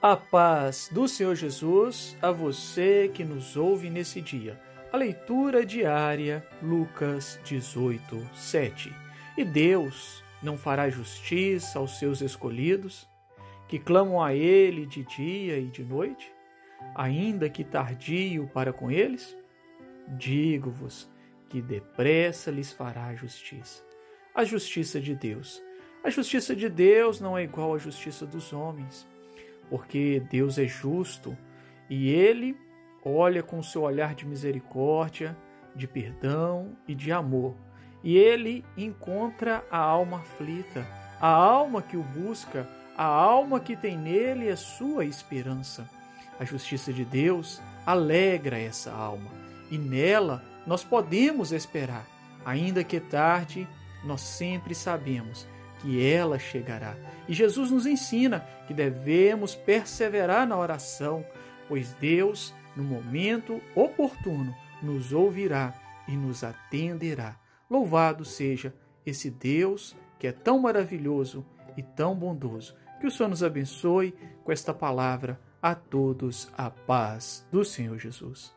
A paz do Senhor Jesus a você que nos ouve nesse dia. A leitura diária, Lucas 18, 7. E Deus não fará justiça aos seus escolhidos, que clamam a Ele de dia e de noite, ainda que tardio para com eles? Digo-vos que depressa lhes fará justiça. A justiça de Deus. A justiça de Deus não é igual à justiça dos homens porque Deus é justo e ele olha com seu olhar de misericórdia, de perdão e de amor. E ele encontra a alma aflita, a alma que o busca, a alma que tem nele a sua esperança. A justiça de Deus alegra essa alma e nela nós podemos esperar, ainda que tarde, nós sempre sabemos que ela chegará. E Jesus nos ensina que devemos perseverar na oração, pois Deus, no momento oportuno, nos ouvirá e nos atenderá. Louvado seja esse Deus que é tão maravilhoso e tão bondoso. Que o Senhor nos abençoe com esta palavra. A todos a paz do Senhor Jesus.